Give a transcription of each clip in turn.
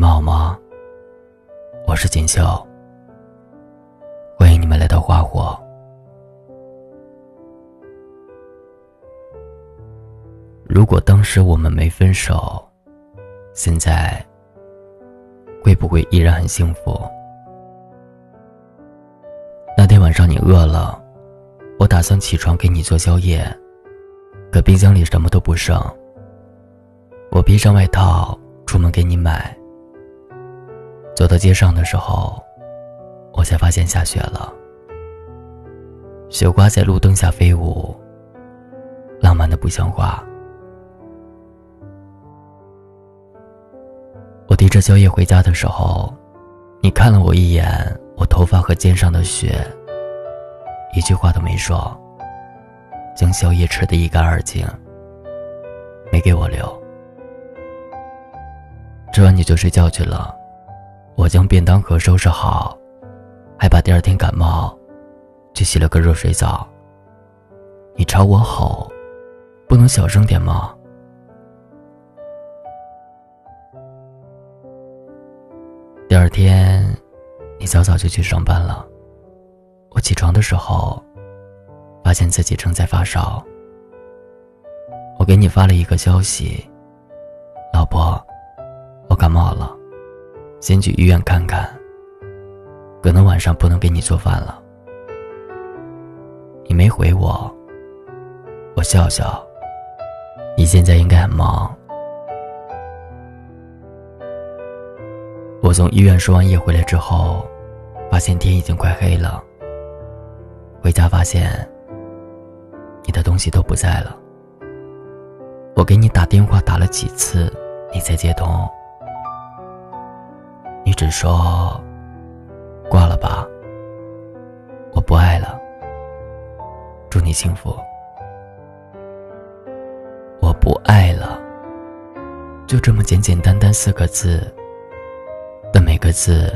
们好吗？我是锦绣，欢迎你们来到花火。如果当时我们没分手，现在会不会依然很幸福？那天晚上你饿了，我打算起床给你做宵夜，可冰箱里什么都不剩。我披上外套出门给你买。走到街上的时候，我才发现下雪了。雪花在路灯下飞舞，浪漫的不像话。我提着宵夜回家的时候，你看了我一眼，我头发和肩上的雪，一句话都没说，将宵夜吃得一干二净，没给我留。吃完你就睡觉去了。我将便当盒收拾好，还把第二天感冒去洗了个热水澡。你朝我吼：“不能小声点吗？”第二天，你早早就去上班了。我起床的时候，发现自己正在发烧。我给你发了一个消息：“老婆，我感冒了。”先去医院看看，可能晚上不能给你做饭了。你没回我，我笑笑。你现在应该很忙。我从医院输完液回来之后，发现天已经快黑了。回家发现你的东西都不在了。我给你打电话打了几次，你才接通。你只说挂了吧，我不爱了。祝你幸福。我不爱了，就这么简简单单四个字，但每个字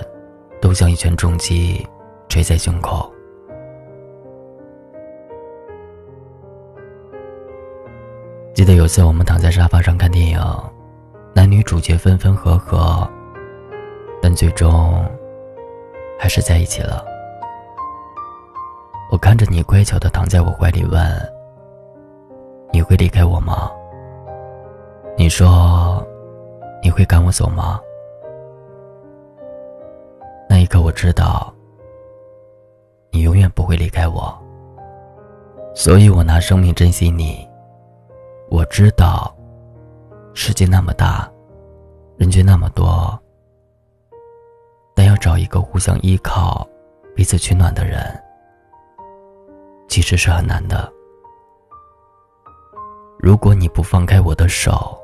都像一拳重击捶在胸口。记得有次我们躺在沙发上看电影，男女主角分分合合。但最终，还是在一起了。我看着你乖巧的躺在我怀里，问：“你会离开我吗？”你说：“你会赶我走吗？”那一刻，我知道，你永远不会离开我。所以我拿生命珍惜你。我知道，世界那么大，人却那么多。但要找一个互相依靠、彼此取暖的人，其实是很难的。如果你不放开我的手，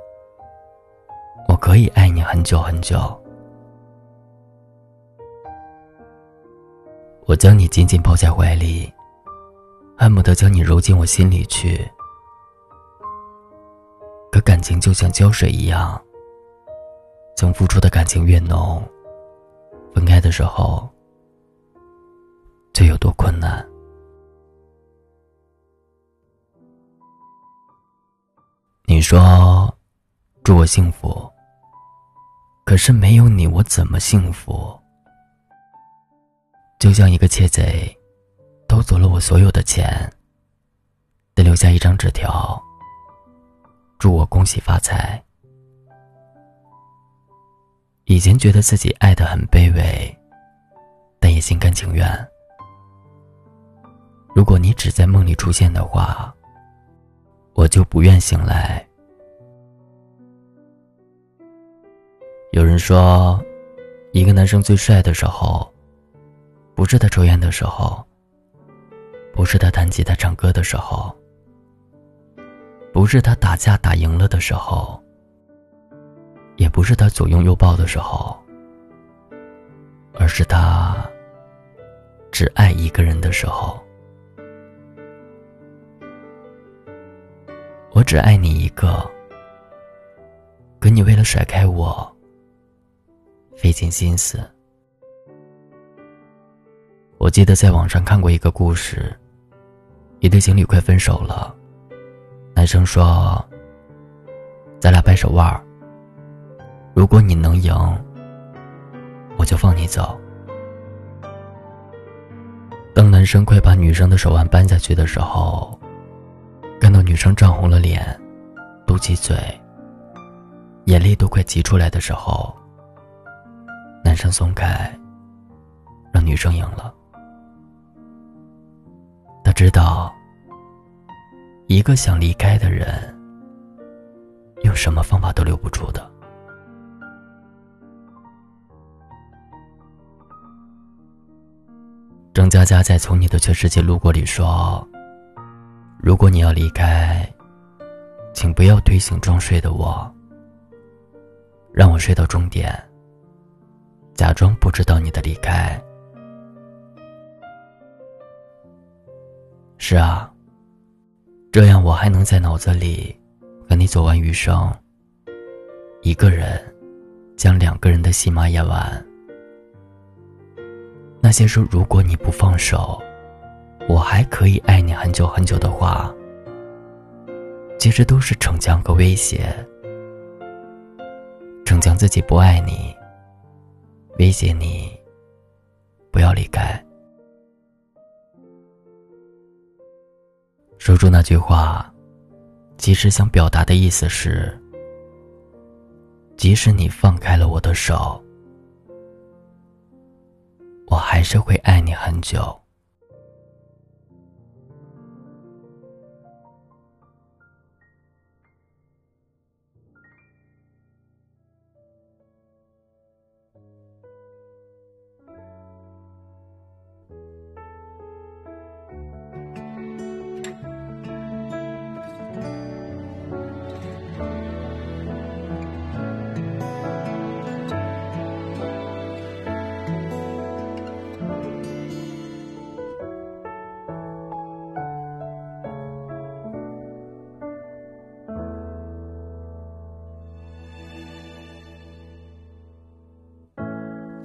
我可以爱你很久很久。我将你紧紧抱在怀里，恨不得将你揉进我心里去。可感情就像胶水一样，曾付出的感情越浓。分开的时候，这有多困难？你说祝我幸福，可是没有你，我怎么幸福？就像一个窃贼，偷走了我所有的钱，得留下一张纸条，祝我恭喜发财。以前觉得自己爱的很卑微，但也心甘情愿。如果你只在梦里出现的话，我就不愿醒来。有人说，一个男生最帅的时候，不是他抽烟的时候，不是他弹吉他唱歌的时候，不是他打架打赢了的时候。不是他左拥右抱的时候，而是他只爱一个人的时候。我只爱你一个，可你为了甩开我，费尽心思。我记得在网上看过一个故事，一对情侣快分手了，男生说：“咱俩掰手腕儿。”如果你能赢，我就放你走。当男生快把女生的手腕扳下去的时候，看到女生涨红了脸，嘟起嘴，眼泪都快挤出来的时候，男生松开，让女生赢了。他知道，一个想离开的人，用什么方法都留不住的。张嘉佳在《从你的全世界路过》里说：“如果你要离开，请不要推醒装睡的我，让我睡到终点，假装不知道你的离开。”是啊，这样我还能在脑子里和你走完余生。一个人将两个人的戏码演完。那些说如果你不放手，我还可以爱你很久很久的话，其实都是逞强和威胁。逞强自己不爱你，威胁你不要离开。说出那句话，其实想表达的意思是：即使你放开了我的手，我还是会爱你很久。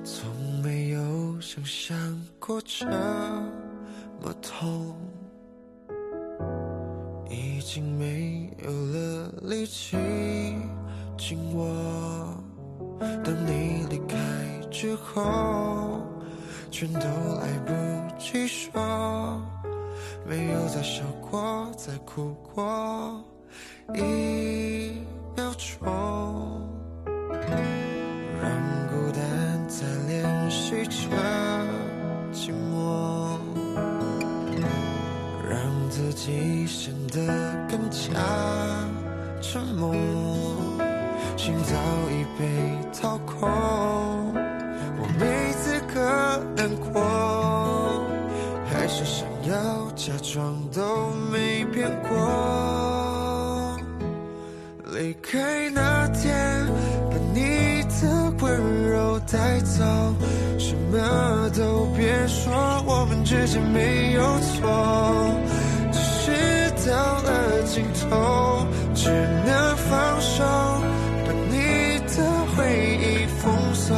从没有想象过这么痛，已经没有了力气紧握。当你离开之后，全都来不及说，没有再笑过，再哭过一秒钟。学着寂寞，让自己显得更加沉默，心早已被掏空，我没资格难过，还是想要假装都没变过。离开那天，把你的温柔带走，么都别说，我们之间没有错。只是到了尽头，只能放手，把你的回忆封锁，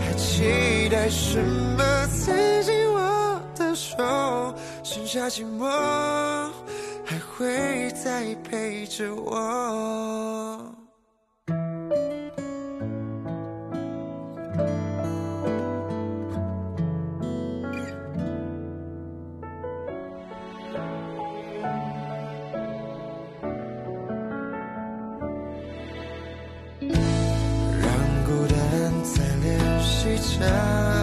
还期待什么？刺激我的手，剩下寂寞，还会再陪着我。着。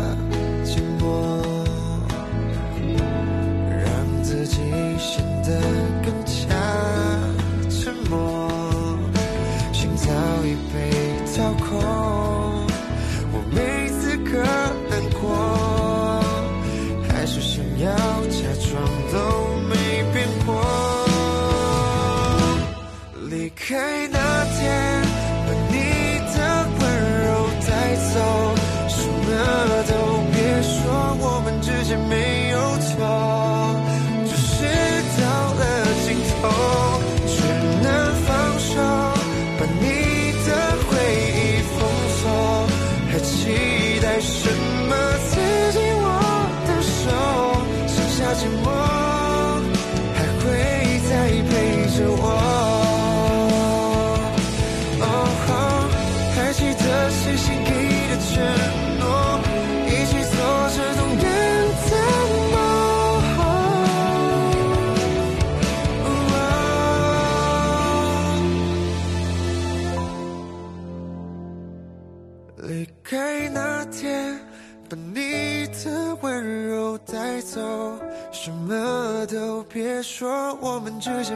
这些